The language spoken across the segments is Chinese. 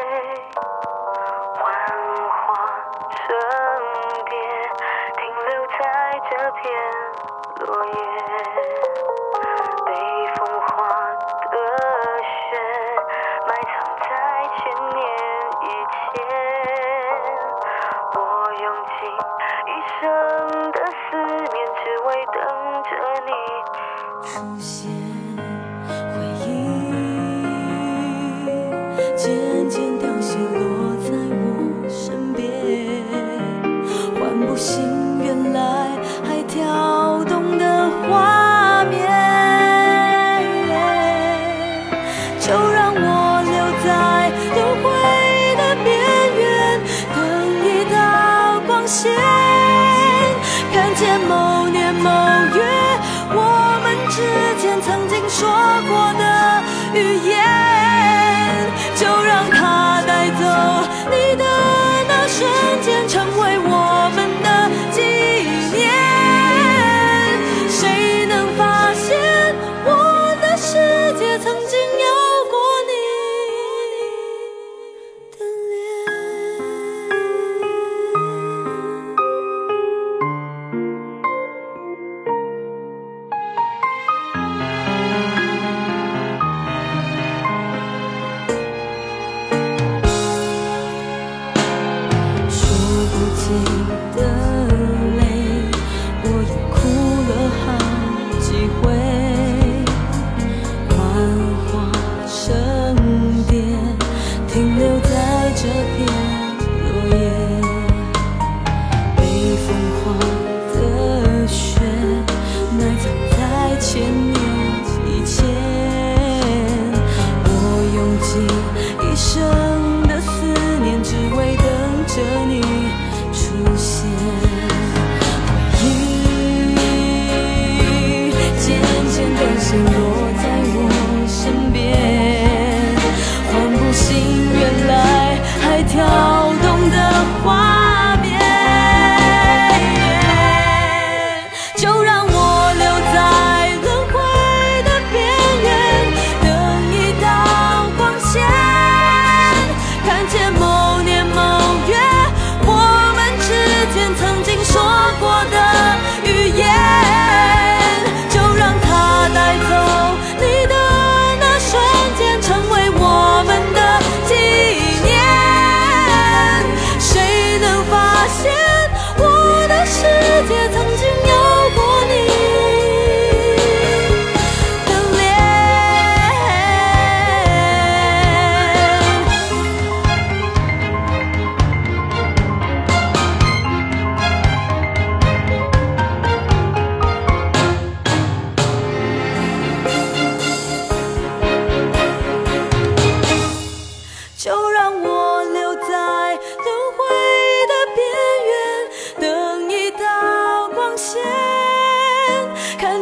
会幻化成蝶停留在这片落叶被风化的雪埋藏在千年以前我用尽一生的思念只为等着你。出现。就让我留在轮回的边缘，等一道光线，看见某年某月我们之间曾经说过的语言。你的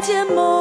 Trên